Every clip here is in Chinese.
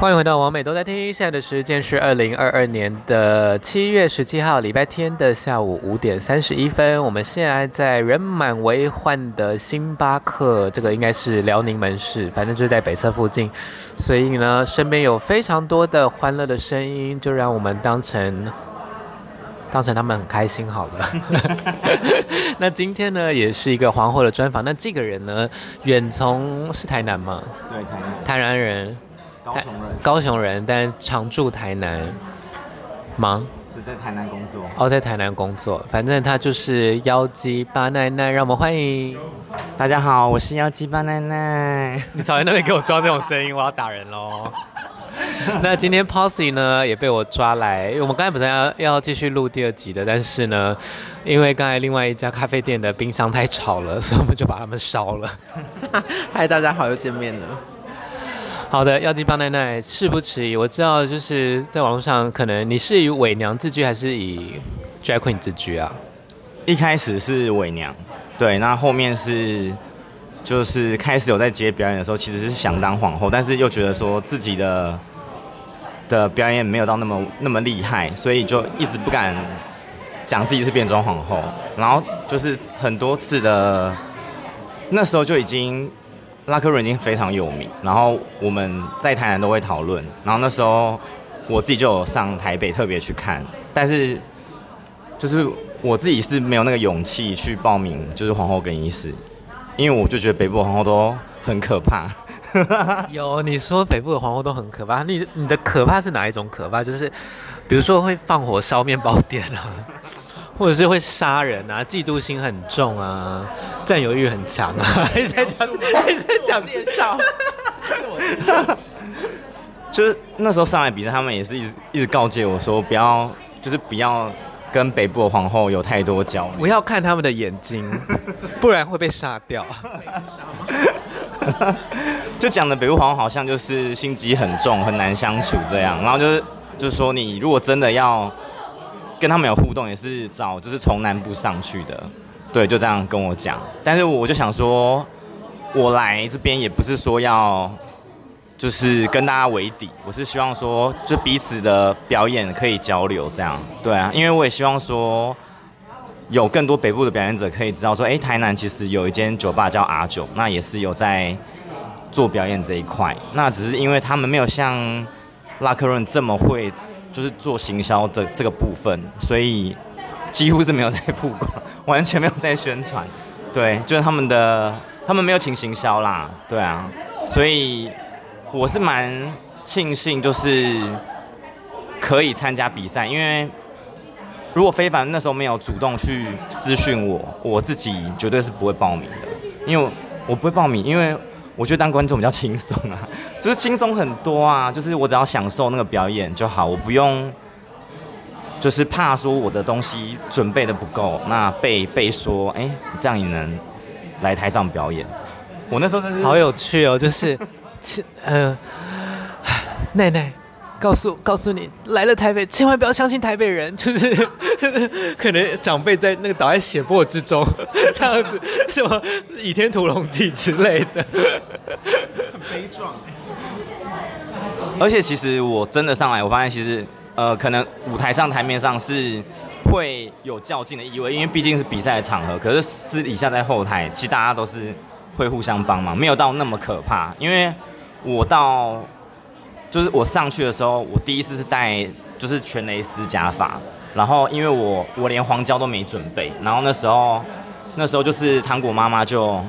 欢迎回到王美都在听，现在的时间是二零二二年的七月十七号礼拜天的下午五点三十一分。我们现在在人满为患的星巴克，这个应该是辽宁门市，反正就是在北侧附近，所以呢，身边有非常多的欢乐的声音，就让我们当成当成他们很开心好了。那今天呢，也是一个皇后的专访。那这个人呢，远从是台南吗？对，台南，台南人。高雄人，高雄人，但常住台南，忙是在台南工作。哦，在台南工作，反正他就是妖姬巴奈奈，让我们欢迎。大家好，我是妖姬巴奈奈。你少在那边给我装这种声音，我要打人喽。那今天 Posy 呢也被我抓来，我们刚才本来要要继续录第二集的，但是呢，因为刚才另外一家咖啡店的冰箱太吵了，所以我们就把它们烧了。嗨，大家好，又见面了。好的，妖姬巴奈奈，事不迟疑，我知道就是在网络上，可能你是以伪娘自居还是以 drag queen 自居啊？一开始是伪娘，对，那后面是就是开始有在接表演的时候，其实是想当皇后，但是又觉得说自己的的表演没有到那么那么厉害，所以就一直不敢讲自己是变装皇后，然后就是很多次的那时候就已经。拉克鲁已经非常有名，然后我们在台南都会讨论，然后那时候我自己就有上台北特别去看，但是就是我自己是没有那个勇气去报名，就是皇后更衣室，因为我就觉得北部皇后都很可怕。有你说北部的皇后都很可怕，你你的可怕是哪一种可怕？就是比如说会放火烧面包店啊。或者是会杀人啊，嫉妒心很重啊，占有欲很强啊，还是在讲，还是在讲介绍。就是那时候上来比赛，他们也是一直一直告诫我说，不要，就是不要跟北部的皇后有太多交流，不要看他们的眼睛，不然会被杀掉。就讲的北部皇后好像就是心机很重，很难相处这样，然后就是就是说，你如果真的要。跟他们有互动也是找就是从南部上去的，对，就这样跟我讲。但是我就想说，我来这边也不是说要就是跟大家为敌，我是希望说就彼此的表演可以交流这样。对啊，因为我也希望说有更多北部的表演者可以知道说，哎，台南其实有一间酒吧叫 R 九，那也是有在做表演这一块。那只是因为他们没有像拉克润这么会。就是做行销这这个部分，所以几乎是没有在曝光，完全没有在宣传。对，就是他们的，他们没有请行销啦。对啊，所以我是蛮庆幸，就是可以参加比赛，因为如果非凡那时候没有主动去私讯我，我自己绝对是不会报名的，因为我，我不会报名，因为。我觉得当观众比较轻松啊，就是轻松很多啊，就是我只要享受那个表演就好，我不用，就是怕说我的东西准备的不够，那被被说，哎、欸，这样也能来台上表演。我那时候真是好有趣哦，就是，呃，奈奈。告诉告诉你，来了台北，千万不要相信台北人，就是 可能长辈在那个倒在血泊之中，这样子，什么《倚天屠龙记》之类的，很悲壮。而且其实我真的上来，我发现其实呃，可能舞台上、台面上是会有较劲的意味，因为毕竟是比赛的场合。可是私底下在后台，其实大家都是会互相帮忙，没有到那么可怕。因为我到。就是我上去的时候，我第一次是戴就是全蕾丝假发，然后因为我我连黄胶都没准备，然后那时候那时候就是糖果妈妈就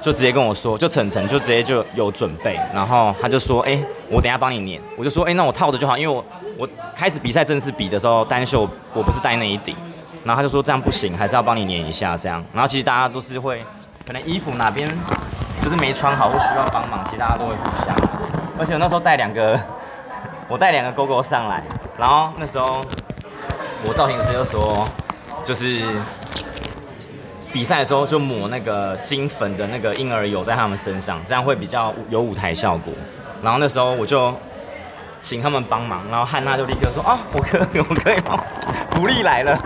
就直接跟我说，就晨晨就直接就有准备，然后他就说，哎、我等下帮你粘，我就说，哎、那我套着就好，因为我我开始比赛正式比的时候单袖我不是戴那一顶，然后他就说这样不行，还是要帮你粘一下这样，然后其实大家都是会可能衣服哪边就是没穿好或需要帮忙，其实大家都会互相。而且我那时候带两个，我带两个勾勾上来，然后那时候我造型师就说，就是比赛的时候就抹那个金粉的那个婴儿油在他们身上，这样会比较有舞台效果。然后那时候我就请他们帮忙，然后汉娜就立刻说：“哦，我可以，我可以帮，福利来了。”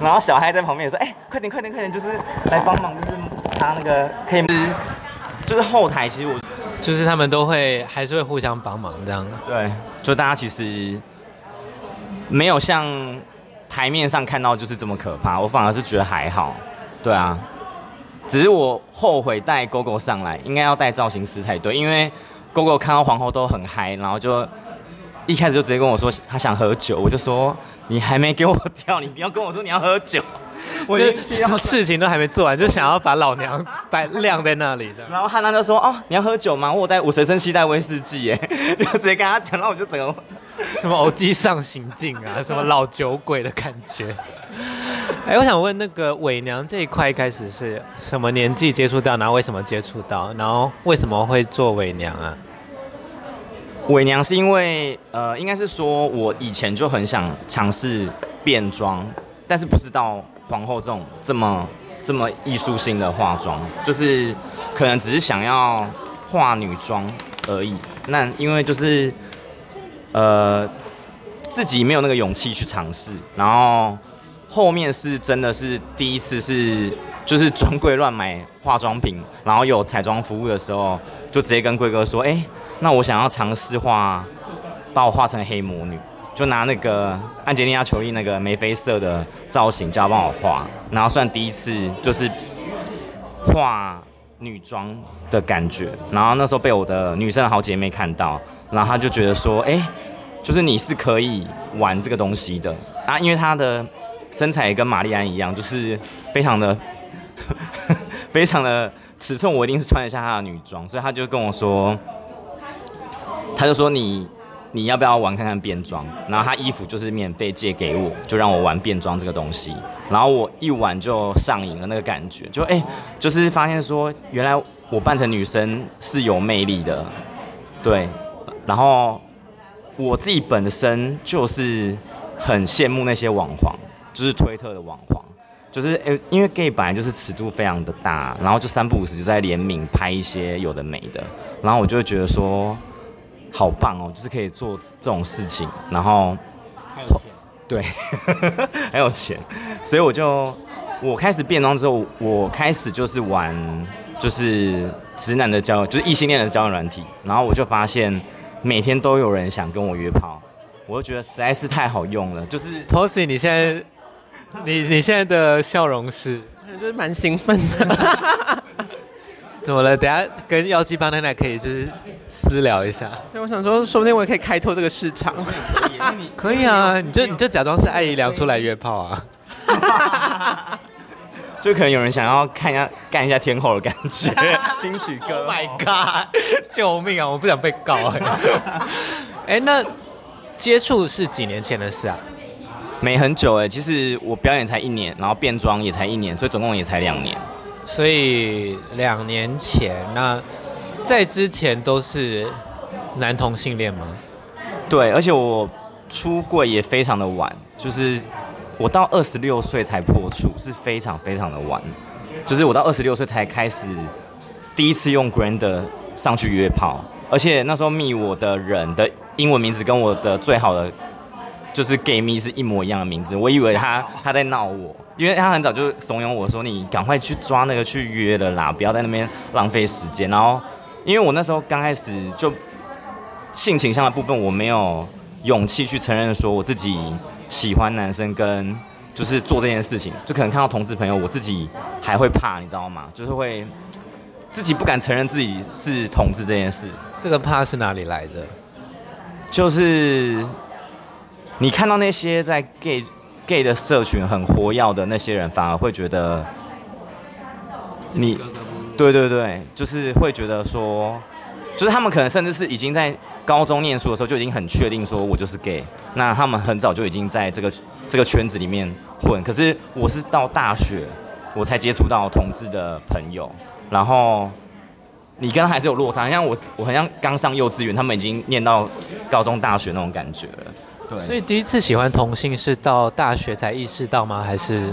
然后小孩在旁边也说：“哎、快点，快点，快点，就是来帮忙，就是他那个可以，就是后台其实我。”就是他们都会还是会互相帮忙这样。对，就大家其实没有像台面上看到就是这么可怕，我反而是觉得还好。对啊，只是我后悔带 GoGo 上来，应该要带造型师才对，因为 GoGo 看到皇后都很嗨，然后就一开始就直接跟我说他想喝酒，我就说你还没给我跳，你不要跟我说你要喝酒。我就事情都还没做完，就想要把老娘 摆晾在那里的。然后汉娜就说：“哦，你要喝酒吗？我带我随身携带威士忌，哎，就直接跟他讲，然后我就整个什么欧吉桑行径啊，什么老酒鬼的感觉。哎，我想问那个伪娘这一块一开始是什么年纪接触到，然后为什么接触到，然后为什么会做伪娘啊？伪娘是因为呃，应该是说我以前就很想尝试变装，但是不是到。皇后这种这么这么艺术性的化妆，就是可能只是想要化女装而已。那因为就是呃自己没有那个勇气去尝试，然后后面是真的是第一次是就是专柜乱买化妆品，然后有彩妆服务的时候，就直接跟贵哥说：“哎、那我想要尝试画，把我画成黑魔女。”就拿那个安吉丽亚·裘莉那个眉飞色的造型，叫帮我画，然后算第一次就是画女装的感觉，然后那时候被我的女生的好姐妹看到，然后她就觉得说，哎，就是你是可以玩这个东西的啊，因为她的身材也跟玛丽安一样，就是非常的 非常的尺寸，我一定是穿得下她的女装，所以她就跟我说，她就说你。你要不要玩看看变装？然后他衣服就是免费借给我，就让我玩变装这个东西。然后我一玩就上瘾了，那个感觉就哎、就是发现说原来我扮成女生是有魅力的，对。然后我自己本身就是很羡慕那些网黄，就是推特的网黄，就是哎、因为 gay 本来就是尺度非常的大，然后就三不五时就在联名拍一些有的没的，然后我就觉得说。好棒哦，就是可以做这种事情，然后还有钱，对，很有钱，所以我就我开始变装之后，我开始就是玩就是直男的交友，就是异性恋的交友软体，然后我就发现每天都有人想跟我约炮，我就觉得实在是太好用了，就是 Posy，你现在你你现在的笑容是，就是蛮兴奋的。怎么了？等下跟妖姬帮奶奶可以就是私聊一下。对，我想说，说不定我也可以开拓这个市场。可以啊，你就你就假装是艾姨良出来约炮啊。就可能有人想要看一下干一下天后的感觉，金曲歌。Oh my god！救命啊！我不想被告哎。哎，那接触是几年前的事啊？没很久哎，其实我表演才一年，然后变装也才一年，所以总共也才两年。所以两年前，那在之前都是男同性恋吗？对，而且我出柜也非常的晚，就是我到二十六岁才破处，是非常非常的晚。就是我到二十六岁才开始第一次用 grand 上去约炮，而且那时候密我的人的英文名字跟我的最好的就是 gay 蜜是一模一样的名字，我以为他他在闹我。因为他很早就怂恿我说：“你赶快去抓那个去约了啦，不要在那边浪费时间。”然后，因为我那时候刚开始就性倾向的部分，我没有勇气去承认说我自己喜欢男生，跟就是做这件事情，就可能看到同志朋友，我自己还会怕，你知道吗？就是会自己不敢承认自己是同志这件事。这个怕是哪里来的？就是你看到那些在 gay。Gay 的社群很活跃的那些人，反而会觉得你，对对对，就是会觉得说，就是他们可能甚至是已经在高中念书的时候就已经很确定说我就是 gay，那他们很早就已经在这个这个圈子里面混。可是我是到大学我才接触到同志的朋友，然后你跟他还是有落差，像我我很像刚上幼稚园，他们已经念到高中大学那种感觉了。对，所以第一次喜欢同性是到大学才意识到吗？还是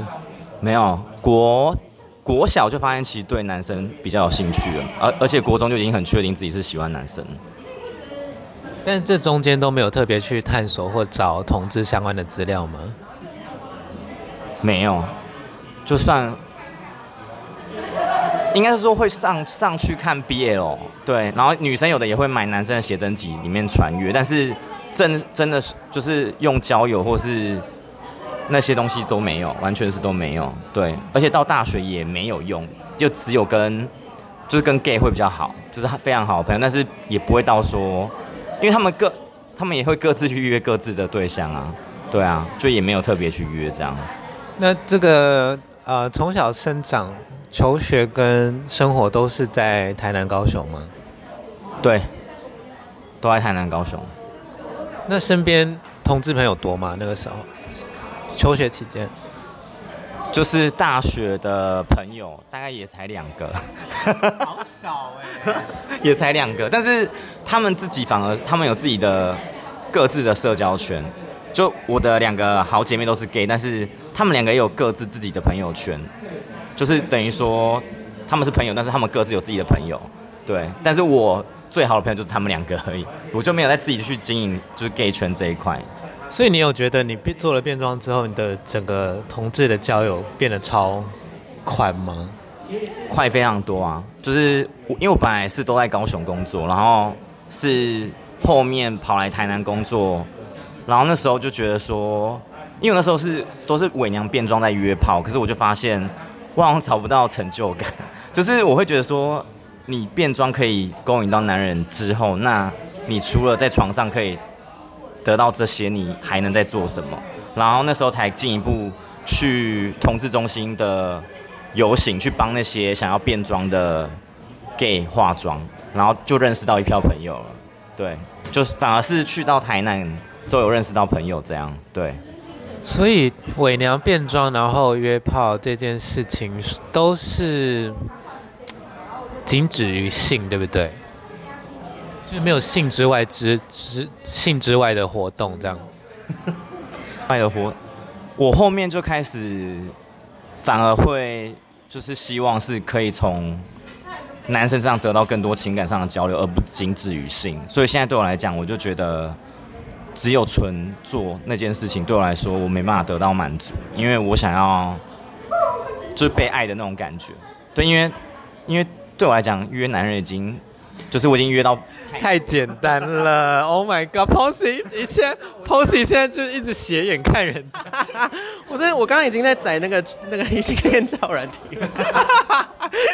没有国国小就发现其实对男生比较有兴趣了，而而且国中就已经很确定自己是喜欢男生。但这中间都没有特别去探索或找同志相关的资料吗？没有，就算应该是说会上上去看 BL，对，然后女生有的也会买男生的写真集里面传阅，但是真真的是就是用交友或是那些东西都没有，完全是都没有，对，而且到大学也没有用，就只有跟就是跟 gay 会比较好，就是非常好的朋友，但是也不会到说，因为他们各他们也会各自去约各自的对象啊，对啊，就也没有特别去约这样。那这个呃从小生长。求学跟生活都是在台南、高雄吗？对，都在台南、高雄。那身边同志朋友多吗？那个时候，求学期间，就是大学的朋友大概也才两个，好少哎、欸，也才两个。但是他们自己反而他们有自己的各自的社交圈。就我的两个好姐妹都是 gay，但是他们两个也有各自自己的朋友圈。就是等于说，他们是朋友，但是他们各自有自己的朋友，对。但是我最好的朋友就是他们两个而已，我就没有再自己去经营就是 gay 圈这一块。所以你有觉得你变做了变装之后，你的整个同志的交友变得超快吗？快非常多啊！就是我，因为我本来是都在高雄工作，然后是后面跑来台南工作，然后那时候就觉得说，因为那时候是都是伪娘变装在约炮，可是我就发现。我好像找不到成就感，就是我会觉得说，你变装可以勾引到男人之后，那你除了在床上可以得到这些，你还能再做什么？然后那时候才进一步去同志中心的游行，去帮那些想要变装的 gay 化妆，然后就认识到一票朋友了。对，就是反而是去到台南就有认识到朋友这样，对。所以伪娘变装然后约炮这件事情都是仅止于性，对不对？就是没有性之外之之性之外的活动这样。外的活，我后面就开始反而会就是希望是可以从男生身上得到更多情感上的交流，而不仅止于性。所以现在对我来讲，我就觉得。只有纯做那件事情对我来说，我没办法得到满足，因为我想要就是被爱的那种感觉。对，因为因为对我来讲，约男人已经就是我已经约到太简单了。Oh my God，Posy，以前 Posy 现在就一直斜眼看人。我真的，我刚刚已经在载那个那个异性恋交友软体，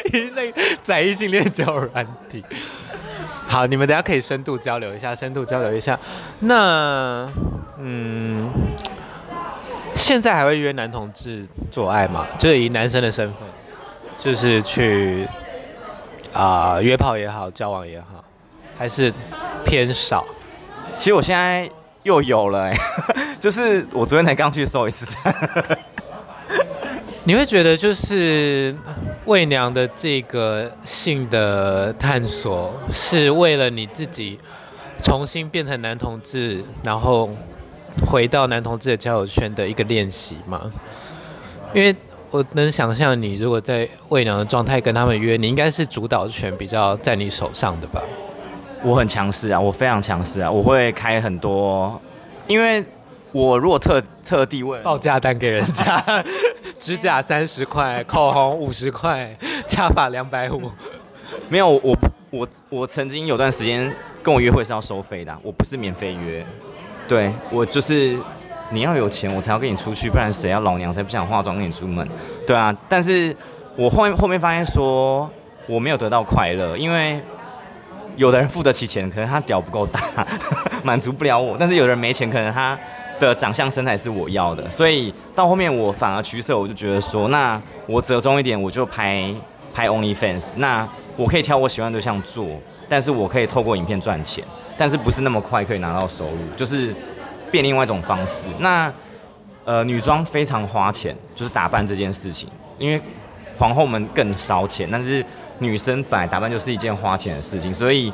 已经在载异性恋交友软体。好，你们等下可以深度交流一下，深度交流一下。那，嗯，现在还会约男同志做爱吗？就是以男生的身份，就是去啊、呃、约炮也好，交往也好，还是偏少。其实我现在又有了、欸，就是我昨天才刚去搜一次。你会觉得就是伪娘的这个性的探索，是为了你自己重新变成男同志，然后回到男同志的交友圈的一个练习吗？因为我能想象，你如果在伪娘的状态跟他们约，你应该是主导权比较在你手上的吧？我很强势啊，我非常强势啊，我会开很多，因为。我如果特特地问报价单给人家，指甲三十块，口红五十块，假发两百五，没有我我我曾经有段时间跟我约会是要收费的，我不是免费约，对我就是你要有钱我才要跟你出去，不然谁要老娘才不想化妆跟你出门，对啊，但是我后面后面发现说我没有得到快乐，因为有的人付得起钱，可能他屌不够大，满足不了我，但是有的人没钱，可能他。的长相身材是我要的，所以到后面我反而取舍，我就觉得说，那我折中一点，我就拍拍 OnlyFans，那我可以挑我喜欢的对象做，但是我可以透过影片赚钱，但是不是那么快可以拿到收入，就是变另外一种方式。那呃，女装非常花钱，就是打扮这件事情，因为皇后们更烧钱，但是女生本来打扮就是一件花钱的事情，所以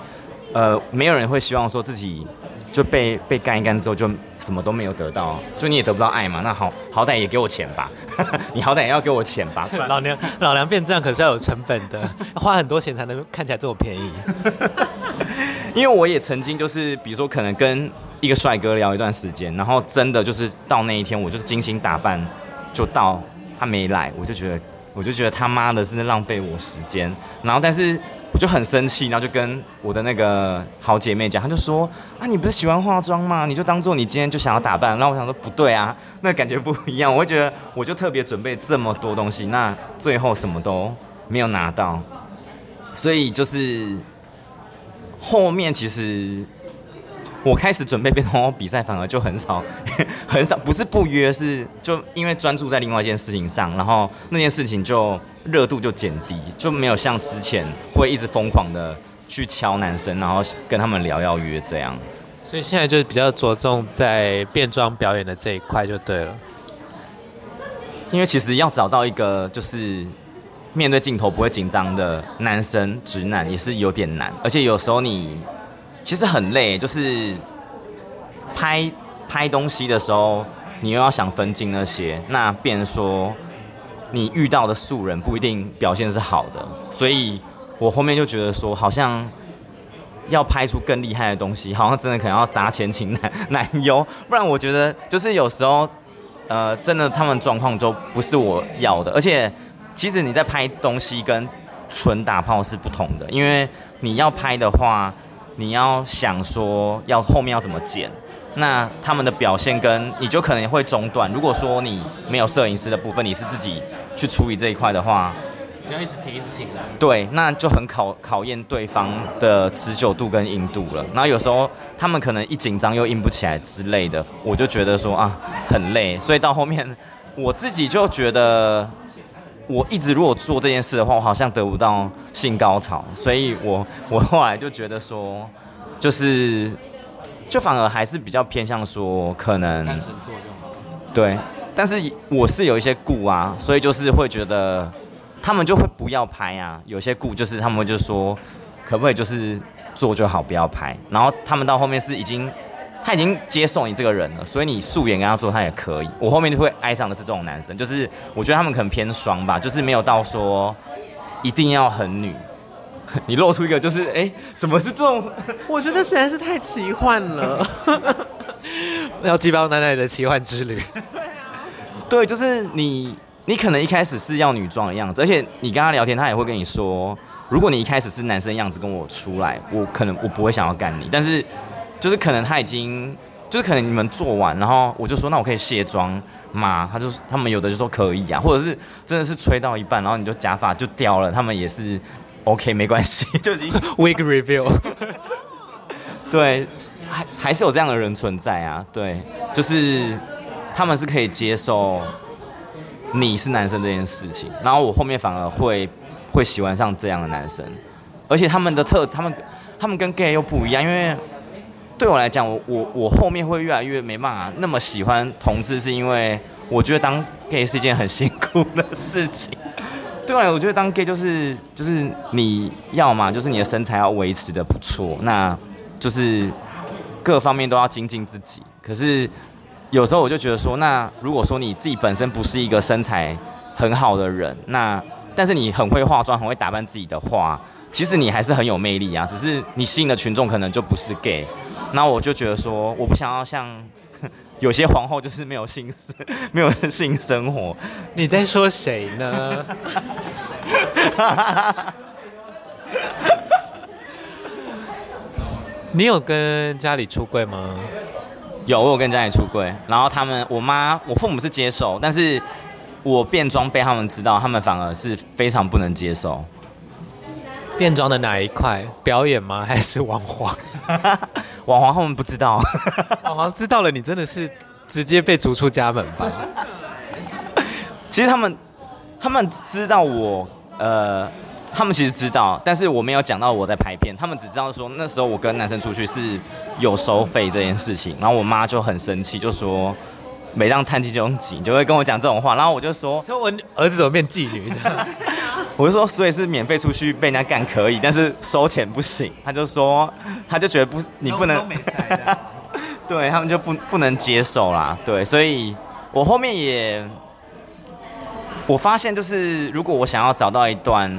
呃，没有人会希望说自己。就被被干一干之后，就什么都没有得到，就你也得不到爱嘛。那好好歹也给我钱吧，你好歹也要给我钱吧。老娘老娘变这样可是要有成本的，花很多钱才能看起来这么便宜。因为我也曾经就是，比如说可能跟一个帅哥聊一段时间，然后真的就是到那一天，我就是精心打扮，就到他没来，我就觉得我就觉得他妈的是在浪费我时间，然后但是我就很生气，然后就跟我的那个好姐妹讲，她就说啊，你不是喜欢化妆吗？你就当做你今天就想要打扮。然后我想说不对啊，那感觉不一样。我会觉得我就特别准备这么多东西，那最后什么都没有拿到，所以就是后面其实。我开始准备变装比赛，反而就很少，很少，不是不约，是就因为专注在另外一件事情上，然后那件事情就热度就减低，就没有像之前会一直疯狂的去敲男生，然后跟他们聊要约这样。所以现在就比较着重在变装表演的这一块就对了。因为其实要找到一个就是面对镜头不会紧张的男生直男也是有点难，而且有时候你。其实很累，就是拍拍东西的时候，你又要想分镜那些，那变说你遇到的素人不一定表现是好的，所以我后面就觉得说，好像要拍出更厉害的东西，好像真的可能要砸钱请男男优，不然我觉得就是有时候，呃，真的他们状况都不是我要的，而且其实你在拍东西跟纯打炮是不同的，因为你要拍的话。你要想说要后面要怎么剪，那他们的表现跟你就可能会中断。如果说你没有摄影师的部分，你是自己去处理这一块的话，你要一直停一直停的。对，那就很考考验对方的持久度跟硬度了。然后有时候他们可能一紧张又硬不起来之类的，我就觉得说啊很累，所以到后面我自己就觉得。我一直如果做这件事的话，我好像得不到性高潮，所以我我后来就觉得说，就是就反而还是比较偏向说可能，对，但是我是有一些顾啊，所以就是会觉得他们就会不要拍啊，有些顾就是他们就说可不可以就是做就好，不要拍，然后他们到后面是已经。他已经接受你这个人了，所以你素颜跟他做，他也可以。我后面就会爱上的是这种男生，就是我觉得他们可能偏双吧，就是没有到说一定要很女。你露出一个就是，哎、欸，怎么是这种？我觉得实在是太奇幻了，要鸡包奶奶的奇幻之旅。对，就是你，你可能一开始是要女装的样子，而且你跟他聊天，他也会跟你说，如果你一开始是男生样子跟我出来，我可能我不会想要干你，但是。就是可能他已经，就是可能你们做完，然后我就说，那我可以卸妆吗？他就他们有的就说可以啊，或者是真的是吹到一半，然后你就假发就掉了，他们也是 OK 没关系，就已经 wig review。对，还还是有这样的人存在啊，对，就是他们是可以接受你是男生这件事情，然后我后面反而会会喜欢上这样的男生，而且他们的特，他们他们跟 gay 又不一样，因为。对我来讲，我我我后面会越来越没办法那么喜欢同志，是因为我觉得当 gay 是一件很辛苦的事情。对我来，我觉得当 gay 就是就是你要嘛，就是你的身材要维持得不错，那就是各方面都要精进自己。可是有时候我就觉得说，那如果说你自己本身不是一个身材很好的人，那但是你很会化妆、很会打扮自己的话，其实你还是很有魅力啊。只是你吸引的群众可能就不是 gay。那我就觉得说，我不想要像 有些皇后，就是没有性 没有性生活。你在说谁呢？你有跟家里出柜吗？有，我有跟家里出柜。然后他们，我妈，我父母是接受，但是我变装被他们知道，他们反而是非常不能接受。变装的哪一块？表演吗？还是网黄？网黄他们不知道。网黄知道了，你真的是直接被逐出家门吧？其实他们他们知道我，呃，他们其实知道，但是我没有讲到我在拍片，他们只知道说那时候我跟男生出去是有收费这件事情，然后我妈就很生气，就说。每当叹气就用挤，就会跟我讲这种话，然后我就说：说我儿子怎么变妓女？我就说，所以是免费出去被人家干可以，但是收钱不行。他就说，他就觉得不，你不能，对他们就不不能接受啦。对，所以我后面也，我发现就是，如果我想要找到一段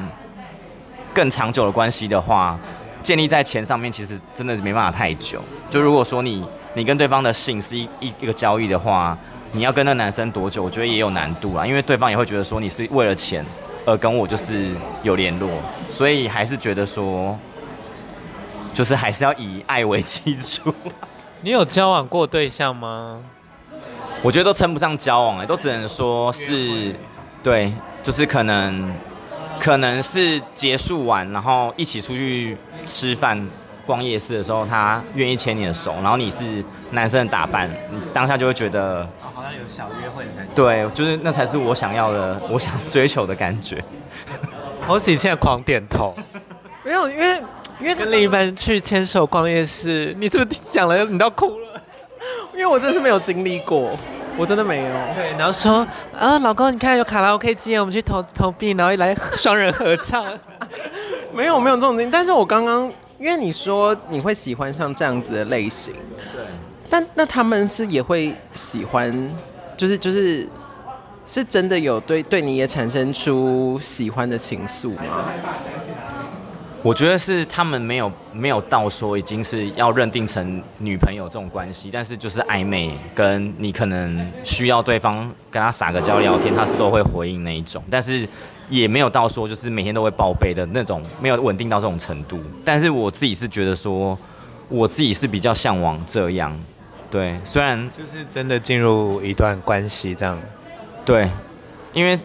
更长久的关系的话，建立在钱上面，其实真的没办法太久。就如果说你。你跟对方的性是一一一个交易的话，你要跟那男生多久？我觉得也有难度啊，因为对方也会觉得说你是为了钱而跟我就是有联络，所以还是觉得说，就是还是要以爱为基础。你有交往过对象吗？我觉得都称不上交往，哎，都只能说是，对，就是可能，可能是结束完，然后一起出去吃饭、逛夜市的时候，他愿意牵你的手，然后你是男生的打扮，你当下就会觉得，哦，好像有小约会的感觉。对，就是那才是我想要的，我想追求的感觉。我自己现在狂点头，没有，因为因为跟另一半去牵手逛夜市，你是不是讲了你都哭了？因为我真的是没有经历过。我真的没有。对，然后说啊，老公，你看有卡拉 OK 机，我们去投投币，然后一来双人合唱。没有，没有这种经历。但是我刚刚，因为你说你会喜欢上这样子的类型，对。但那他们是也会喜欢，就是就是，是真的有对对你也产生出喜欢的情愫吗？我觉得是他们没有没有到说已经是要认定成女朋友这种关系，但是就是暧昧，跟你可能需要对方跟他撒个娇聊天，他是都会回应那一种，但是也没有到说就是每天都会报备的那种，没有稳定到这种程度。但是我自己是觉得说，我自己是比较向往这样，对，虽然就是真的进入一段关系这样，对，因为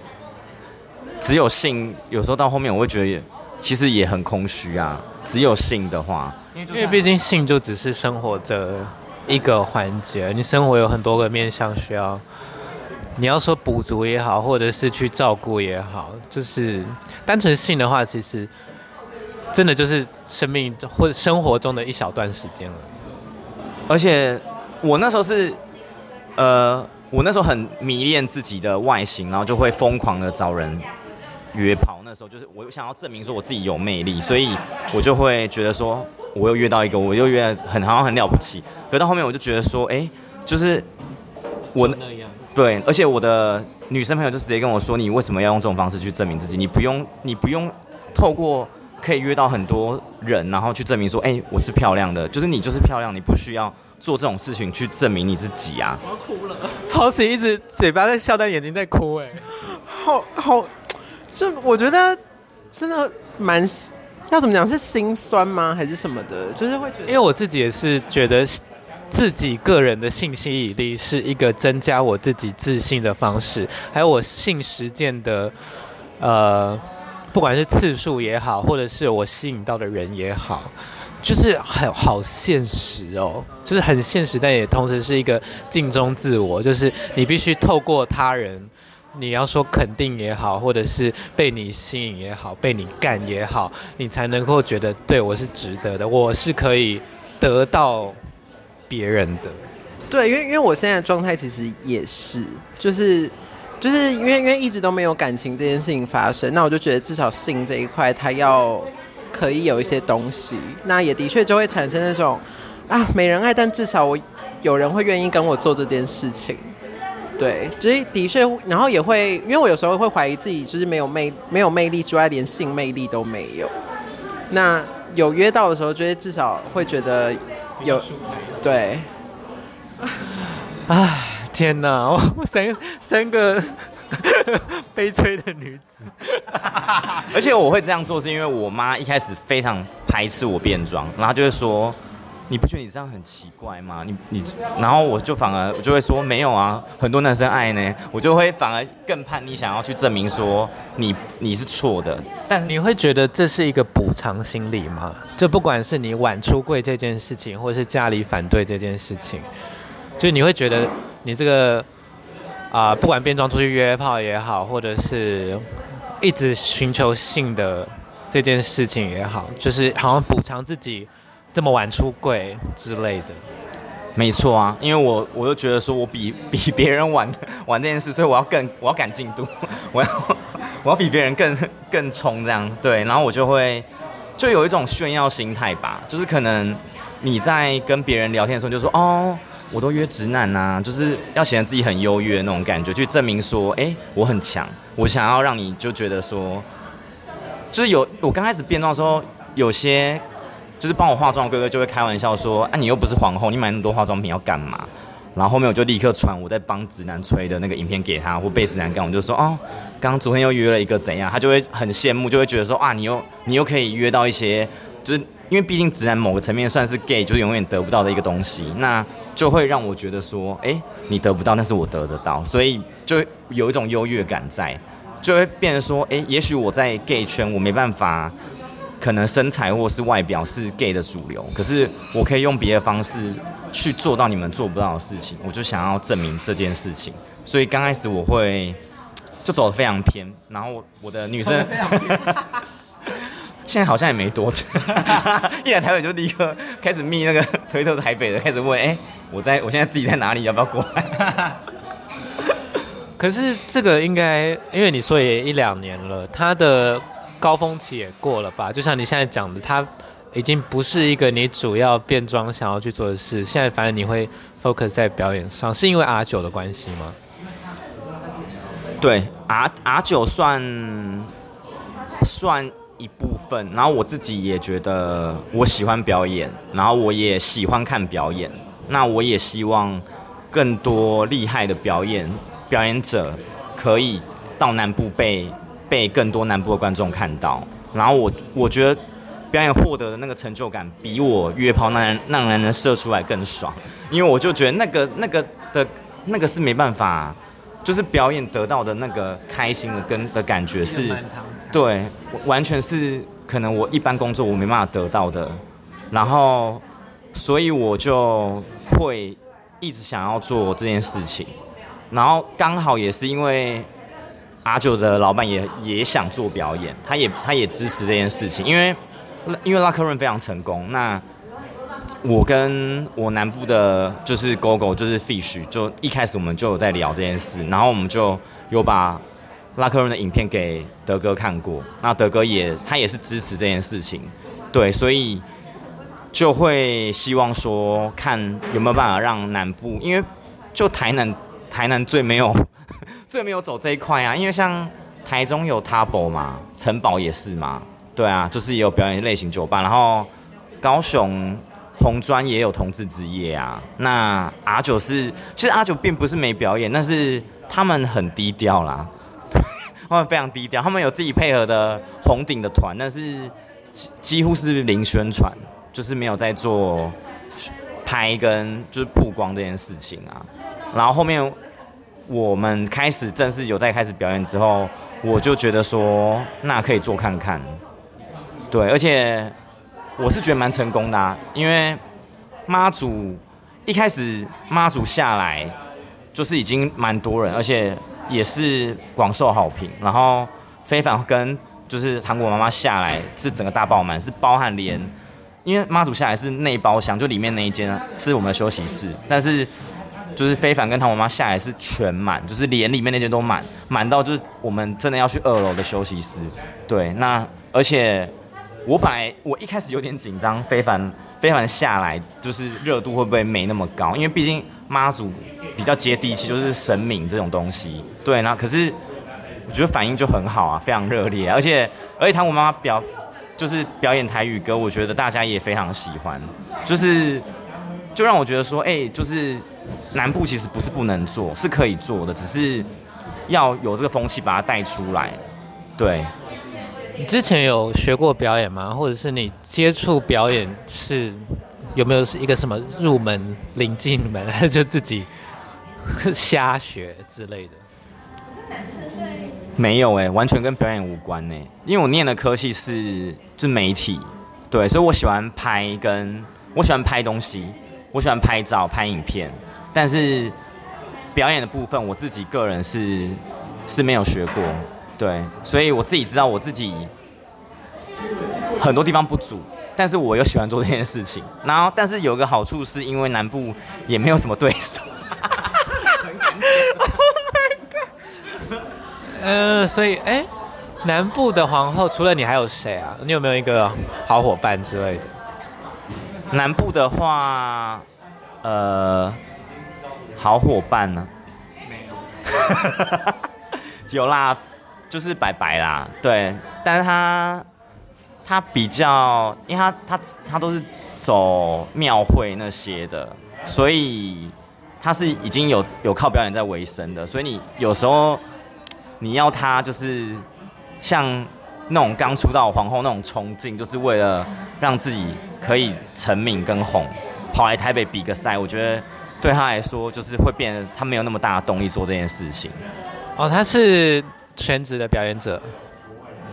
只有性，有时候到后面我会觉得。其实也很空虚啊，只有性的话，因为毕竟性就只是生活的一个环节，你生活有很多个面向需要，你要说补足也好，或者是去照顾也好，就是单纯性的话，其实真的就是生命或者生活中的一小段时间了。而且我那时候是，呃，我那时候很迷恋自己的外形，然后就会疯狂的找人约炮。那时候就是我想要证明说我自己有魅力，所以我就会觉得说，我又约到一个，我又约很好像很了不起。可到后面我就觉得说，哎、欸，就是我那样对，而且我的女生朋友就直接跟我说，你为什么要用这种方式去证明自己？你不用，你不用透过可以约到很多人，然后去证明说，哎、欸，我是漂亮的，就是你就是漂亮，你不需要做这种事情去证明你自己啊。我要哭了，Posy 一直嘴巴在笑，但眼睛在哭，哎，好好。就我觉得真的蛮要怎么讲，是心酸吗？还是什么的？就是会觉得，因为我自己也是觉得自己个人的性吸引力是一个增加我自己自信的方式，还有我性实践的呃，不管是次数也好，或者是我吸引到的人也好，就是很好现实哦，就是很现实，但也同时是一个镜中自我，就是你必须透过他人。你要说肯定也好，或者是被你吸引也好，被你干也好，你才能够觉得对我是值得的，我是可以得到别人的。对，因为因为我现在状态其实也是，就是就是因为因为一直都没有感情这件事情发生，那我就觉得至少性这一块，它要可以有一些东西，那也的确就会产生那种啊没人爱，但至少我有人会愿意跟我做这件事情。对，所以的确，然后也会，因为我有时候会怀疑自己，就是没有魅没有魅力之外，连性魅力都没有。那有约到的时候，觉得至少会觉得有，对。啊，天哪，我 三三个 悲催的女子。而且我会这样做，是因为我妈一开始非常排斥我变装，然后就会说。你不觉得你这样很奇怪吗？你你，然后我就反而我就会说没有啊，很多男生爱呢，我就会反而更叛逆，想要去证明说你你是错的。但你会觉得这是一个补偿心理吗？就不管是你晚出柜这件事情，或者是家里反对这件事情，就你会觉得你这个啊、不管变装出去约炮也好，或者是一直寻求性的这件事情也好，就是好像补偿自己。这么晚出柜之类的，没错啊，因为我我就觉得说我比 比别人晚晚这件事，所以我要更我要赶进度，我要 我要比别人更更冲这样，对，然后我就会就有一种炫耀心态吧，就是可能你在跟别人聊天的时候就说哦，我都约直男呐，就是要显得自己很优越那种感觉，去证明说哎我很强，我想要让你就觉得说，就是有我刚开始变装的时候有些。就是帮我化妆的哥哥就会开玩笑说：“啊，你又不是皇后，你买那么多化妆品要干嘛？”然后后面我就立刻传我在帮直男吹的那个影片给他，或被直男干，我就说哦，刚刚昨天又约了一个怎样，他就会很羡慕，就会觉得说啊，你又你又可以约到一些，就是因为毕竟直男某个层面算是 gay，就是永远得不到的一个东西，那就会让我觉得说，哎，你得不到，但是我得得到，所以就有一种优越感在，就会变得说，哎，也许我在 gay 圈我没办法。可能身材或是外表是 gay 的主流，可是我可以用别的方式去做到你们做不到的事情，我就想要证明这件事情。所以刚开始我会就走的非常偏，然后我的女生 现在好像也没多，一来台北就立刻开始密那个推特台北的，开始问，哎、欸，我在我现在自己在哪里，要不要过来？可是这个应该，因为你说也一两年了，他的。高峰期也过了吧，就像你现在讲的，它已经不是一个你主要变装想要去做的事。现在反正你会 focus 在表演上，是因为 R 九的关系吗？对，R R 九算算一部分。然后我自己也觉得我喜欢表演，然后我也喜欢看表演。那我也希望更多厉害的表演表演者可以到南部被。被更多南部的观众看到，然后我我觉得表演获得的那个成就感，比我约炮那让人能射出来更爽，因为我就觉得那个那个的那个是没办法，就是表演得到的那个开心的跟的感觉是，对，完全是可能我一般工作我没办法得到的，然后所以我就会一直想要做这件事情，然后刚好也是因为。阿九的老板也也想做表演，他也他也支持这件事情，因为因为拉克润非常成功。那我跟我南部的，就是 GoGo，就是 Fish，就一开始我们就有在聊这件事，然后我们就有把拉克润的影片给德哥看过，那德哥也他也是支持这件事情，对，所以就会希望说看有没有办法让南部，因为就台南台南最没有。最没有走这一块啊，因为像台中有 Table 嘛，城堡也是嘛，对啊，就是也有表演类型酒吧，然后高雄红砖也有同志之夜啊。那阿九是，其实阿九并不是没表演，但是他们很低调啦，他们非常低调，他们有自己配合的红顶的团，但是几几乎是零宣传，就是没有在做拍跟就是曝光这件事情啊，然后后面。我们开始正式有在开始表演之后，我就觉得说那可以做看看，对，而且我是觉得蛮成功的，因为妈祖一开始妈祖下来就是已经蛮多人，而且也是广受好评。然后非凡跟就是糖果妈妈下来是整个大爆满，是包含连因为妈祖下来是内包厢，就里面那一间是我们的休息室，但是。就是非凡跟他妈妈下来是全满，就是连里面那间都满，满到就是我们真的要去二楼的休息室。对，那而且我本来我一开始有点紧张，非凡非凡下来就是热度会不会没那么高？因为毕竟妈祖比较接地气，就是神明这种东西。对，那可是我觉得反应就很好啊，非常热烈，而且而且糖果妈妈表就是表演台语歌，我觉得大家也非常喜欢，就是就让我觉得说，哎、就是。南部其实不是不能做，是可以做的，只是要有这个风气把它带出来。对，你之前有学过表演吗？或者是你接触表演是有没有是一个什么入门、临进门，还是就自己瞎学之类的？没有哎、欸，完全跟表演无关呢、欸。因为我念的科系是是媒体，对，所以我喜欢拍，跟我喜欢拍东西，我喜欢拍照、拍影片。但是表演的部分，我自己个人是是没有学过，对，所以我自己知道我自己很多地方不足，但是我又喜欢做这件事情。然后，但是有个好处是因为南部也没有什么对手。Oh my god！呃，所以哎，南部的皇后除了你还有谁啊？你有没有一个好伙伴之类的？南部的话，呃。好伙伴呢？没有，有啦，就是白白啦，对，但是他他比较，因为他他他都是走庙会那些的，所以他是已经有有靠表演在维生的，所以你有时候你要他就是像那种刚出道皇后那种冲劲，就是为了让自己可以成名跟红，跑来台北比个赛，我觉得对他来说就是会变得他没有那么大的动力做这件事情。哦，他是全职的表演者，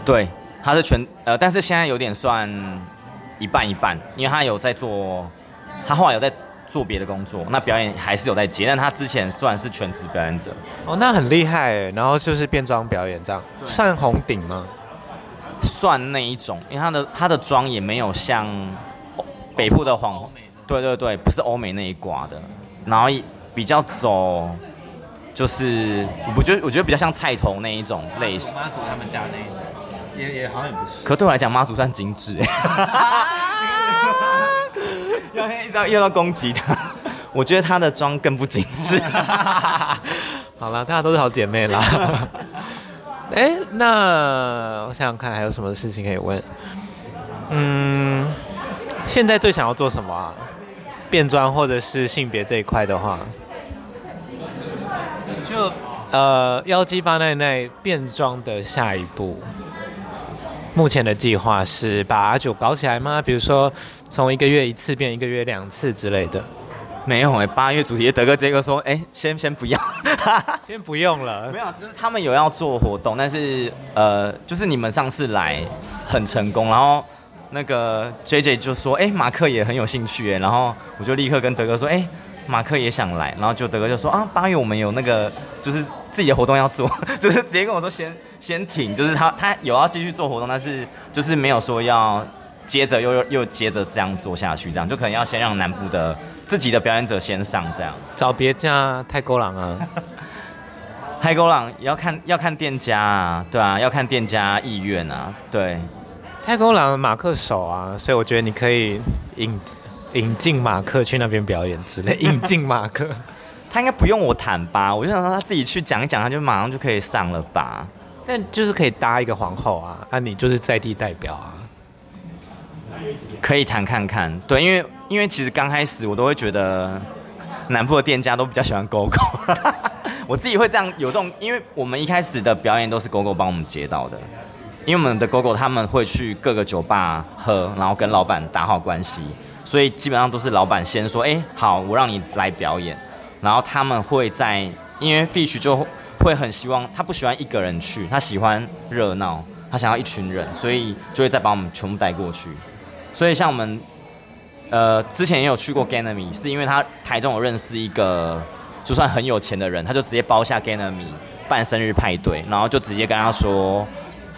对，他是全呃，但是现在有点算一半一半，因为他有在做，他后来有在。做别的工作，那表演还是有在接，但他之前算是全职表演者。哦，那很厉害。然后就是变装表演这样，算红顶吗？算那一种，因为他的他的妆也没有像北部的黄，对对对，不是欧美那一挂的。然后比较走，就是我觉得我觉得比较像菜头那一种类型。妈祖他们家那一种，也也好像也不是。可对我来讲，妈祖算精致。要一直要到攻击他，我觉得她的妆更不精致。好了，大家都是好姐妹啦。哎、欸，那我想想看，还有什么事情可以问？嗯，现在最想要做什么啊？变装或者是性别这一块的话，就呃，妖姬八奈奈变装的下一步。目前的计划是把阿九搞起来吗？比如说从一个月一次变一个月两次之类的？没有哎、欸，八月主题德哥这个说，哎、欸，先先不要，先不用了。没有，就是他们有要做活动，但是呃，就是你们上次来很成功，然后那个 JJ 就说，哎、欸，马克也很有兴趣哎，然后我就立刻跟德哥说，哎、欸。马克也想来，然后就德哥就说啊，八月我们有那个就是自己的活动要做，就是直接跟我说先先停，就是他他有要继续做活动，但是就是没有说要接着又又又接着这样做下去，这样就可能要先让南部的自己的表演者先上，这样找别家太勾狼啊，太勾狼也要看要看店家啊，对啊，要看店家意愿啊，对，太空狼马克手啊，所以我觉得你可以引。引进马克去那边表演之类，引进马克，他应该不用我谈吧？我就想说他自己去讲一讲，他就马上就可以上了吧？但就是可以搭一个皇后啊，啊，你就是在地代表啊，可以谈看看。对，因为因为其实刚开始我都会觉得南部的店家都比较喜欢狗狗，我自己会这样有这种，因为我们一开始的表演都是狗狗帮我们接到的，因为我们的狗狗他们会去各个酒吧喝，然后跟老板打好关系。所以基本上都是老板先说，哎、好，我让你来表演，然后他们会在，因为 Fish 就会很希望，他不喜欢一个人去，他喜欢热闹，他想要一群人，所以就会再把我们全部带过去。所以像我们，呃，之前也有去过 Ganemy，是因为他台中有认识一个就算很有钱的人，他就直接包下 Ganemy 办生日派对，然后就直接跟他说，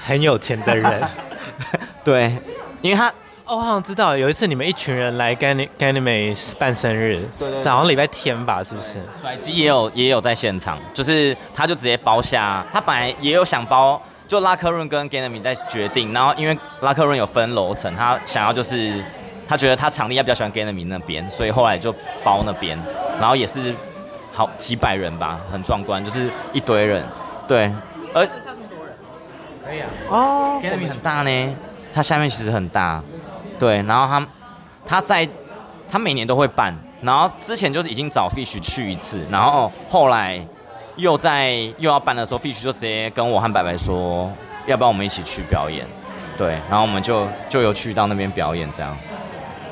很有钱的人，对，因为他。哦，我好像知道有一次你们一群人来 Ganymede 办生日，对对，对，好像礼拜天吧，是不是？拽机也有也有在现场，就是他就直接包下，他本来也有想包，就拉克润跟 Ganymede 在决定，然后因为拉克润有分楼层，他想要就是他觉得他场地要比较喜欢 Ganymede 那边，所以后来就包那边，然后也是好几百人吧，很壮观，就是一堆人，对，而可以啊，哦。很大呢，它下面其实很大。对，然后它它在它每年都会办，然后之前就已经找 Fish 去一次，然后后来又在又要办的时候，Fish 就直接跟我和白白说，要不要我们一起去表演？对，然后我们就就有去到那边表演这样。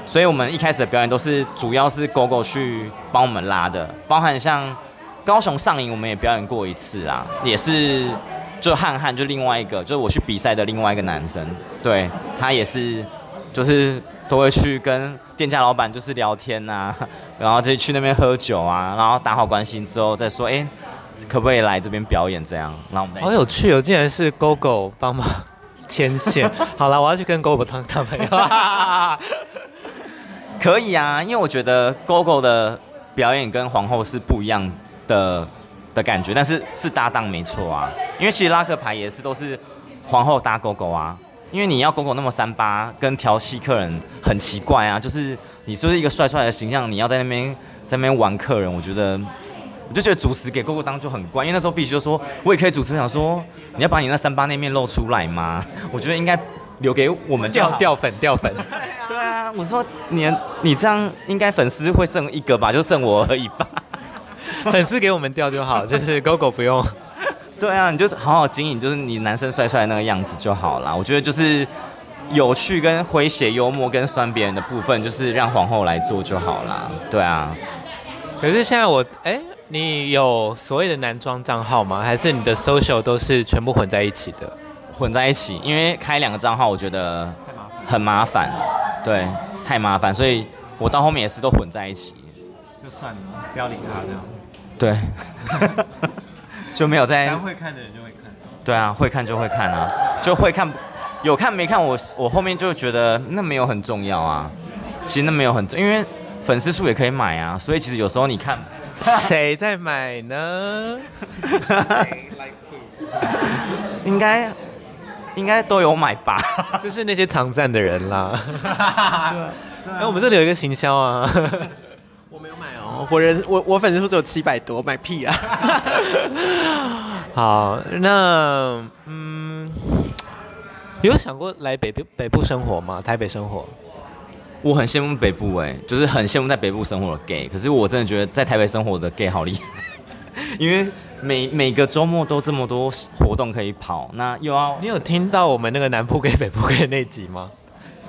所以我们一开始的表演都是主要是 GoGo 去帮我们拉的，包含像高雄上影我们也表演过一次啦，也是就汉汉就另外一个就是我去比赛的另外一个男生，对他也是。就是都会去跟店家老板就是聊天呐、啊，然后就去那边喝酒啊，然后打好关系之后再说，哎、欸，可不可以来这边表演这样？然后我们好有趣哦，竟然是 GoGo 帮忙牵线。好了，我要去跟 GoGo 当当朋友。可以啊，因为我觉得 GoGo 的表演跟皇后是不一样的的感觉，但是是搭档没错啊。因为其实拉克牌也是都是皇后搭 GoGo 啊。因为你要 GoGo 那么三八，跟调戏客人很奇怪啊！就是你说是一个帅帅的形象，你要在那边在那边玩客人，我觉得我就觉得主持给 GoGo 当就很怪。因为那时候必须就说，我也可以主持，想说你要把你那三八那面露出来吗？我觉得应该留给我们掉掉粉掉粉。对啊，我说你你这样应该粉丝会剩一个吧，就剩我而已吧。粉丝给我们掉就好，就是 GoGo 不用。对啊，你就是好好经营，就是你男生帅帅那个样子就好了。我觉得就是有趣跟诙谐、幽默跟酸别人的部分，就是让皇后来做就好了。对啊。可是现在我，哎，你有所谓的男装账号吗？还是你的 social 都是全部混在一起的？混在一起，因为开两个账号，我觉得很麻烦。对，太麻烦，所以我到后面也是都混在一起。就算了，不要理他这样。对。就没有在。会看的人就会看。对啊，会看就会看啊，就会看，有看没看我我后面就觉得那没有很重要啊。其实那没有很重，因为粉丝数也可以买啊，所以其实有时候你看 谁在买呢？应该应该都有买吧，就是那些常赞的人啦。对，哎，我们这里有一个行销啊。我没有买哦，我人我我粉丝数只有七百多，买屁啊！好，那嗯，有想过来北部北部生活吗？台北生活？我很羡慕北部哎、欸，就是很羡慕在北部生活的 gay。可是我真的觉得在台北生活的 gay 好厉害，因为每每个周末都这么多活动可以跑，那有啊你有听到我们那个南部 gay 北部 gay 那集吗？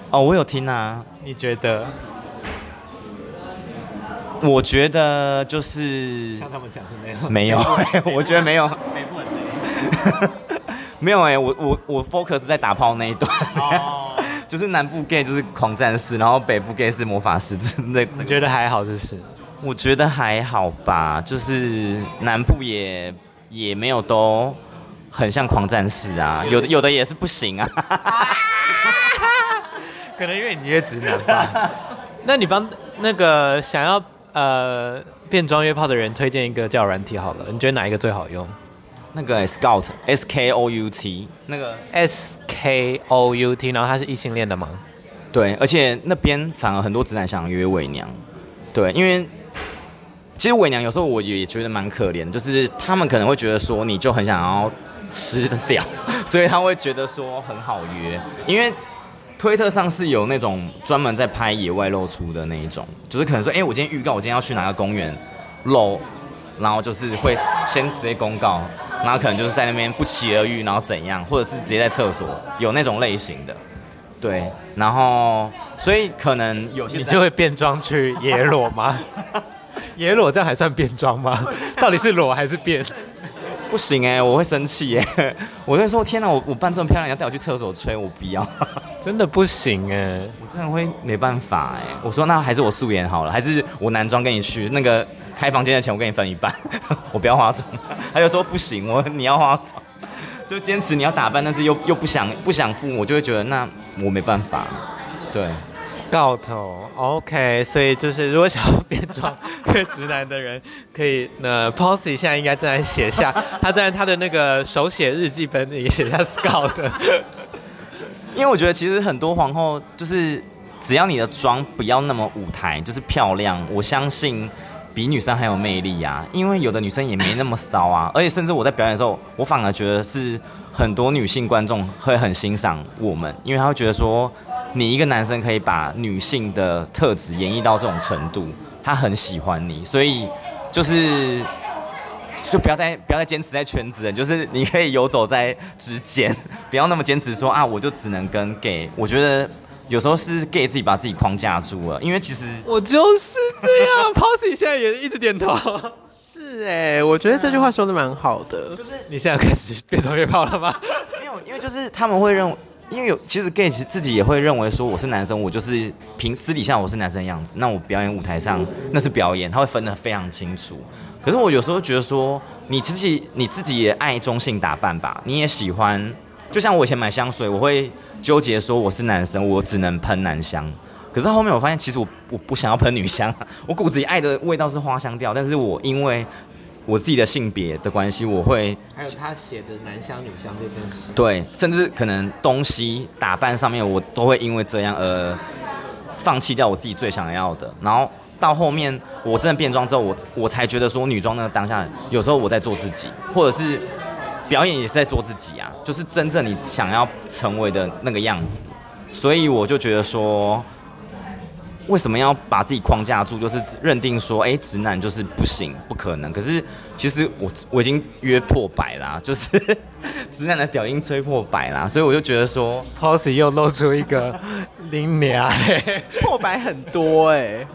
哦，我有听啊。你觉得？我觉得就是像他们讲的那样，没有，我觉得没有，北部很累，没有哎、欸，我我我 focus 在打炮那一段，哦，就是南部 gay 就是狂战士，然后北部 gay 是魔法师，真的，你觉得还好就是？我觉得还好吧，就是南部也也没有都很像狂战士啊，有的有的也是不行啊，可能因为你也直男吧，那你帮那个想要。呃，变装约炮的人推荐一个叫软体好了，你觉得哪一个最好用？那个 Scout S K O U T，那个 S K O U T，然后他是异性恋的吗？对，而且那边反而很多直男想约伪娘。对，因为其实伪娘有时候我也觉得蛮可怜，就是他们可能会觉得说你就很想要吃的掉，所以他会觉得说很好约，因为。推特上是有那种专门在拍野外露出的那一种，就是可能说，哎、欸，我今天预告我今天要去哪个公园露，然后就是会先直接公告，然后可能就是在那边不期而遇，然后怎样，或者是直接在厕所，有那种类型的，对，然后所以可能有些你就会变装去野裸吗？野裸这样还算变装吗？到底是裸还是变？不行哎、欸，我会生气哎，我会说天哪，我我扮这么漂亮，你要带我去厕所吹，我不要，真的不行哎、欸，我真的会没办法哎。我说那还是我素颜好了，还是我男装跟你去，那个开房间的钱我跟你分一半，我不要化妆。他就说不行，我你要化妆，就坚持你要打扮，但是又又不想不想付，我就会觉得那我没办法，对。Scout，OK，所以就是如果想要变装变直男的人，可以那 Posy 现在应该正在写下，他在他的那个手写日记本里写下 Scout，因为我觉得其实很多皇后就是只要你的妆不要那么舞台，就是漂亮，我相信比女生还有魅力啊。因为有的女生也没那么骚啊，而且甚至我在表演的时候，我反而觉得是很多女性观众会很欣赏我们，因为她会觉得说。你一个男生可以把女性的特质演绎到这种程度，他很喜欢你，所以就是就不要再不要再坚持在圈子了，就是你可以游走在之间，不要那么坚持说啊，我就只能跟 gay。我觉得有时候是 gay 自己把自己框架住了，因为其实我就是这样。Posy 现在也一直点头，是哎、欸，我觉得这句话说的蛮好的。就是 你现在开始变装约炮了吗？没有，因为就是他们会认为。因为有，其实 gay 自己也会认为说我是男生，我就是平私底下我是男生的样子，那我表演舞台上那是表演，他会分得非常清楚。可是我有时候觉得说，你自己你自己也爱中性打扮吧，你也喜欢，就像我以前买香水，我会纠结说我是男生，我只能喷男香。可是后面我发现，其实我我不想要喷女香，我骨子里爱的味道是花香调，但是我因为。我自己的性别的关系，我会还有他写的男香女香这件事，对，甚至可能东西打扮上面，我都会因为这样而放弃掉我自己最想要的。然后到后面我真的变装之后，我我才觉得说女装那个当下，有时候我在做自己，或者是表演也是在做自己啊，就是真正你想要成为的那个样子。所以我就觉得说，为什么要把自己框架住？就是认定说，哎、欸，直男就是不行，不可能。可是其实我我已经约破百啦，就是直男的屌音吹破百啦，所以我就觉得说，Posy 又露出一个零秒嘞，破百很多哎、欸，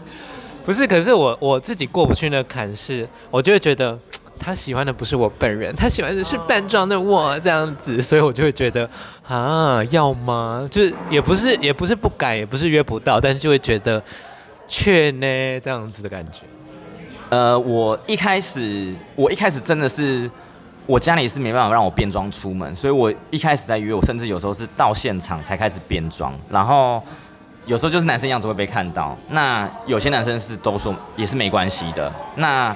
不是？可是我我自己过不去那个坎是，我就会觉得。他喜欢的不是我本人，他喜欢的是扮装的我这样子，所以我就会觉得啊，要吗？就是也不是，也不是不敢，也不是约不到，但是就会觉得却呢这样子的感觉。呃，我一开始，我一开始真的是，我家里是没办法让我变装出门，所以我一开始在约，我甚至有时候是到现场才开始变装，然后有时候就是男生样子会被看到，那有些男生是都说也是没关系的，那。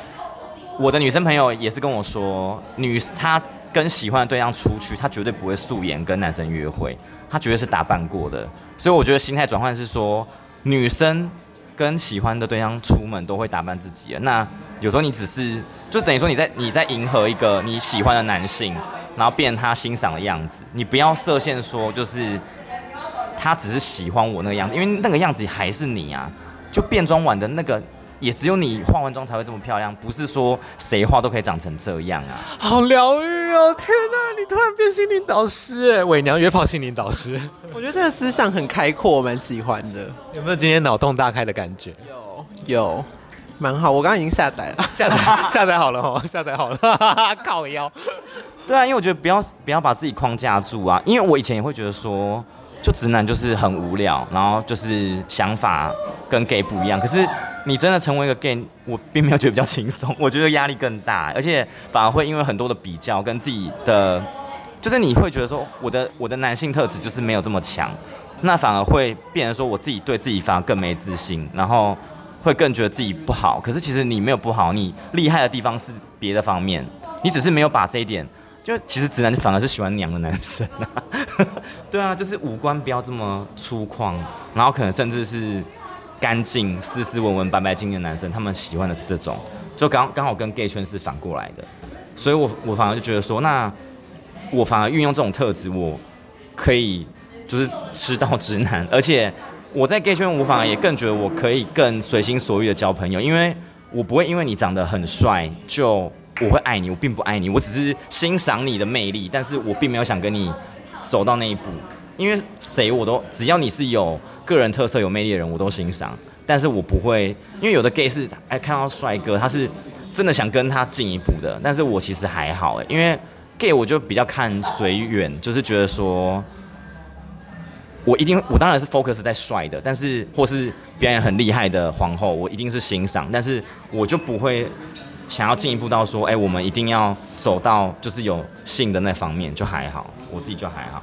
我的女生朋友也是跟我说，女她跟喜欢的对象出去，她绝对不会素颜跟男生约会，她绝对是打扮过的。所以我觉得心态转换是说，女生跟喜欢的对象出门都会打扮自己。那有时候你只是，就等于说你在你在迎合一个你喜欢的男性，然后变成他欣赏的样子。你不要设限说，就是他只是喜欢我那个样子，因为那个样子还是你啊，就变装完的那个。也只有你化完妆才会这么漂亮，不是说谁化都可以长成这样啊！好疗愈哦！天哪，你突然变心灵导师哎，伪娘约炮心灵导师。我觉得这个思想很开阔，我蛮喜欢的。有没有今天脑洞大开的感觉？有有，蛮好。我刚刚已经下载了，下载 下载好了哦，下载好了。靠腰。对啊，因为我觉得不要不要把自己框架住啊，因为我以前也会觉得说，就直男就是很无聊，然后就是想法跟 gay 不一样，可是。你真的成为一个 gay，我并没有觉得比较轻松，我觉得压力更大，而且反而会因为很多的比较跟自己的，就是你会觉得说我的我的男性特质就是没有这么强，那反而会变成说我自己对自己反而更没自信，然后会更觉得自己不好。可是其实你没有不好，你厉害的地方是别的方面，你只是没有把这一点，就其实直男反而是喜欢娘的男生啊，对啊，就是五官不要这么粗犷，然后可能甚至是。干净、斯斯文文、白白净净的男生，他们喜欢的是这种，就刚刚好跟 gay 圈是反过来的，所以我我反而就觉得说，那我反而运用这种特质，我可以就是吃到直男，而且我在 gay 圈，我反而也更觉得我可以更随心所欲的交朋友，因为我不会因为你长得很帅就我会爱你，我并不爱你，我只是欣赏你的魅力，但是我并没有想跟你走到那一步。因为谁我都只要你是有个人特色、有魅力的人，我都欣赏。但是我不会，因为有的 gay 是哎看到帅哥，他是真的想跟他进一步的。但是我其实还好哎，因为 gay 我就比较看随缘，就是觉得说，我一定我当然是 focus 在帅的，但是或是表演很厉害的皇后，我一定是欣赏。但是我就不会想要进一步到说，哎，我们一定要走到就是有性的那方面，就还好，我自己就还好。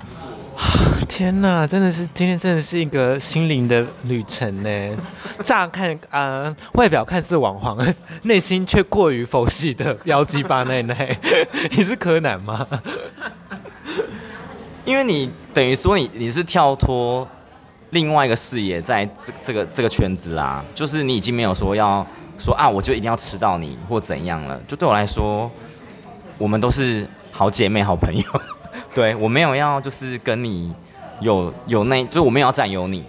天呐，真的是今天真的是一个心灵的旅程呢。乍看啊、呃，外表看似网黄，内心却过于佛系的妖姬八奈奈。你是柯南吗？因为你等于说你你是跳脱另外一个视野，在这这个这个圈子啦，就是你已经没有说要说啊，我就一定要吃到你或怎样了。就对我来说，我们都是好姐妹、好朋友。对，我没有要，就是跟你有有那，就是我没有要占有你，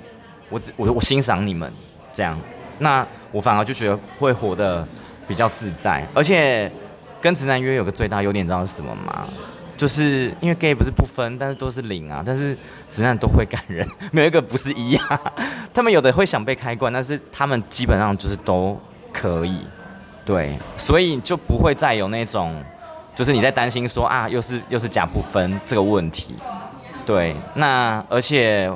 我只我我欣赏你们这样，那我反而就觉得会活得比较自在，而且跟直男约有个最大优点，你知道是什么吗？就是因为 gay 不是不分，但是都是零啊，但是直男都会感人，没有一个不是一啊，他们有的会想被开罐，但是他们基本上就是都可以，对，所以就不会再有那种。就是你在担心说啊，又是又是假不分这个问题，对，那而且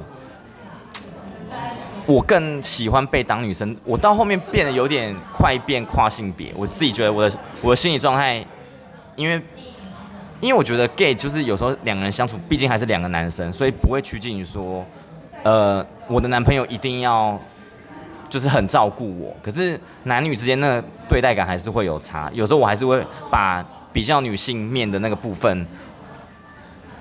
我更喜欢被当女生，我到后面变得有点快变跨性别，我自己觉得我的我的心理状态，因为因为我觉得 gay 就是有时候两个人相处，毕竟还是两个男生，所以不会趋近于说，呃，我的男朋友一定要就是很照顾我，可是男女之间那个对待感还是会有差，有时候我还是会把。比较女性面的那个部分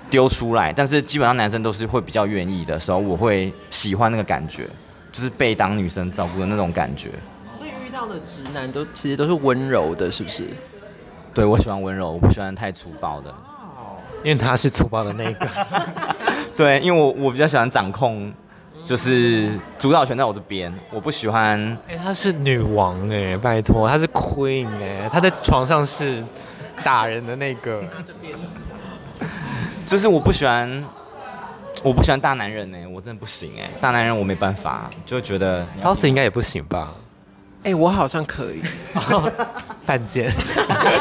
丢出来，但是基本上男生都是会比较愿意的时候，我会喜欢那个感觉，就是被当女生照顾的那种感觉。所以遇到的直男都其实都是温柔的，是不是？对，我喜欢温柔，我不喜欢太粗暴的。因为他是粗暴的那个。对，因为我我比较喜欢掌控，就是主导权在我这边，我不喜欢。哎、欸，她是女王哎，拜托，她是 queen 哎，她在床上是打人的那个。就是我不喜欢，我不喜欢大男人哎，我真的不行哎，大男人我没办法，就觉得 House 应该也不行吧？哎、欸，我好像可以。犯贱。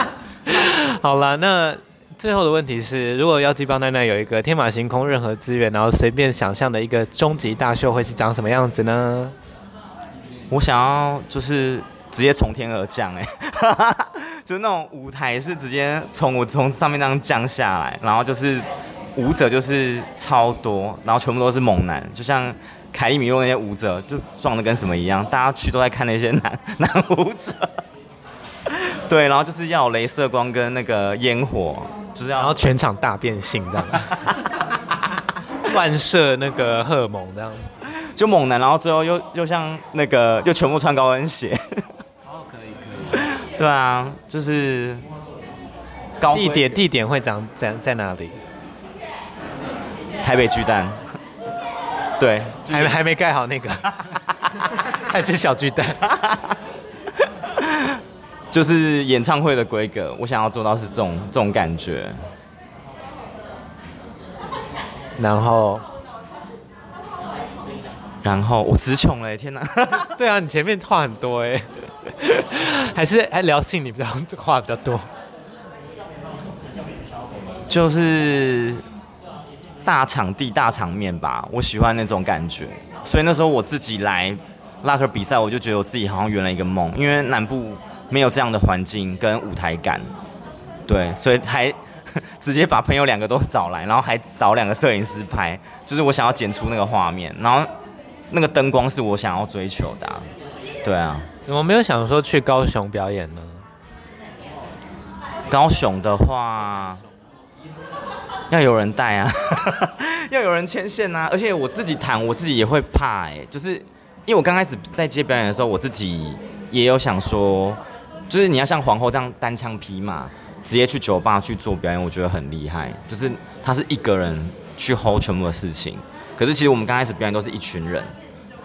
好了，那最后的问题是，如果妖姬帮奈奈有一个天马行空、任何资源，然后随便想象的一个终极大秀，会是长什么样子呢？我想要就是直接从天而降哎，就那种舞台是直接从我从上面那样降下来，然后就是舞者就是超多，然后全部都是猛男，就像凯利米洛那些舞者，就壮的跟什么一样，大家去都在看那些男男舞者。对，然后就是要镭射光跟那个烟火，然后全场大变性这样，乱射那个荷尔蒙这样子，就猛男，然后最后又又像那个又全部穿高跟鞋。哦，可以可以。对啊，就是高地点地点会长在在哪里？台北巨蛋。对，还还没盖好那个，还是小巨蛋。就是演唱会的规格，我想要做到是这种这种感觉。然后，然后我词穷了，天哪！对啊，你前面话很多哎，还是还聊性你比较话比较多。就是大场地大场面吧，我喜欢那种感觉。所以那时候我自己来拉克比赛，我就觉得我自己好像圆了一个梦，因为南部。没有这样的环境跟舞台感，对，所以还直接把朋友两个都找来，然后还找两个摄影师拍，就是我想要剪出那个画面，然后那个灯光是我想要追求的啊，对啊。怎么没有想说去高雄表演呢？高雄的话要有人带啊，要有人牵线啊，而且我自己弹我自己也会怕哎，就是因为我刚开始在接表演的时候，我自己也有想说。就是你要像皇后这样单枪匹马，直接去酒吧去做表演，我觉得很厉害。就是他是一个人去 hold 全部的事情，可是其实我们刚开始表演都是一群人，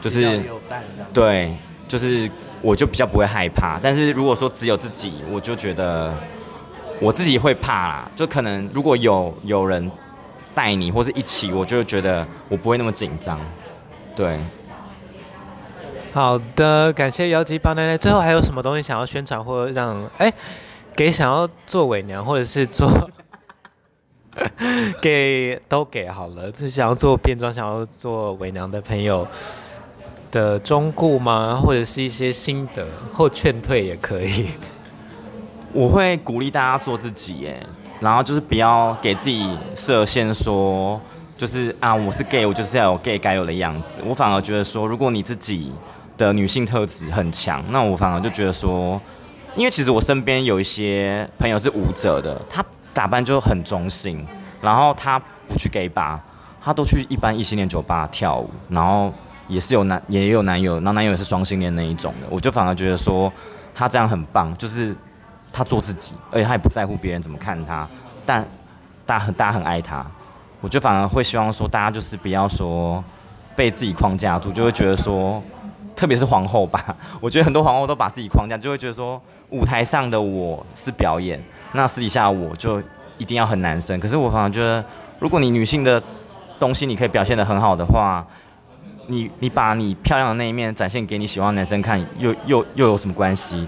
就是对，就是我就比较不会害怕。但是如果说只有自己，我就觉得我自己会怕啦。就可能如果有有人带你或是一起，我就觉得我不会那么紧张。对。好的，感谢妖姬帮奶奶。最后还有什么东西想要宣传，或让哎，给想要做伪娘，或者是做 给都给好了，就是想要做变装、想要做伪娘的朋友的忠告吗？或者是一些心得或劝退也可以。我会鼓励大家做自己，耶，然后就是不要给自己设限，说就是啊，我是 gay，我就是要有 gay 该有的样子。我反而觉得说，如果你自己的女性特质很强，那我反而就觉得说，因为其实我身边有一些朋友是舞者的，他打扮就很中性，然后他不去 gay 吧，他都去一般异性恋酒吧跳舞，然后也是有男也有男友，然后男友也是双性恋那一种的，我就反而觉得说他这样很棒，就是他做自己，而且他也不在乎别人怎么看他，但大家很大家很爱他，我就反而会希望说大家就是不要说被自己框架住，就会觉得说。特别是皇后吧，我觉得很多皇后都把自己框架，就会觉得说舞台上的我是表演，那私底下我就一定要很男生。可是我反而觉得，如果你女性的东西你可以表现得很好的话，你你把你漂亮的那一面展现给你喜欢的男生看，又又又有什么关系？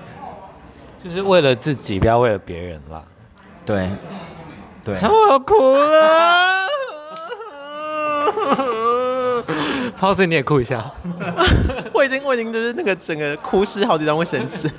就是为了自己，不要为了别人啦。对，对。我要哭了。Pause，你也哭一下。我已经，我已经就是那个整个哭湿好几张卫生纸。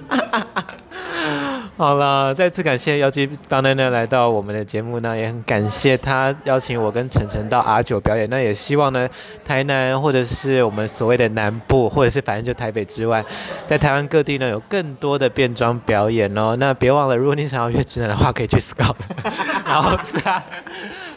好了，再次感谢妖姬帮奈奈来到我们的节目，呢也很感谢他邀请我跟晨晨到 R 九表演。那也希望呢，台南或者是我们所谓的南部，或者是反正就台北之外，在台湾各地呢有更多的变装表演哦。那别忘了，如果你想要约直男的话，可以去 Scout。然后是啊。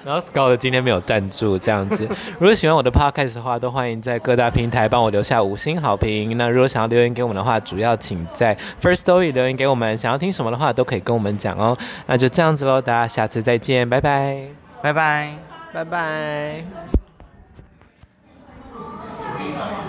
然后 scold 今天没有赞助这样子。如果喜欢我的 podcast 的话都欢迎在各大平台帮我留下五星好评。那如果想要留言给我们的话主要请在 first story 留言给我们想要听什么的话都可以跟我们讲哦。那就这样子喽大家下次再见拜拜。拜拜。拜拜。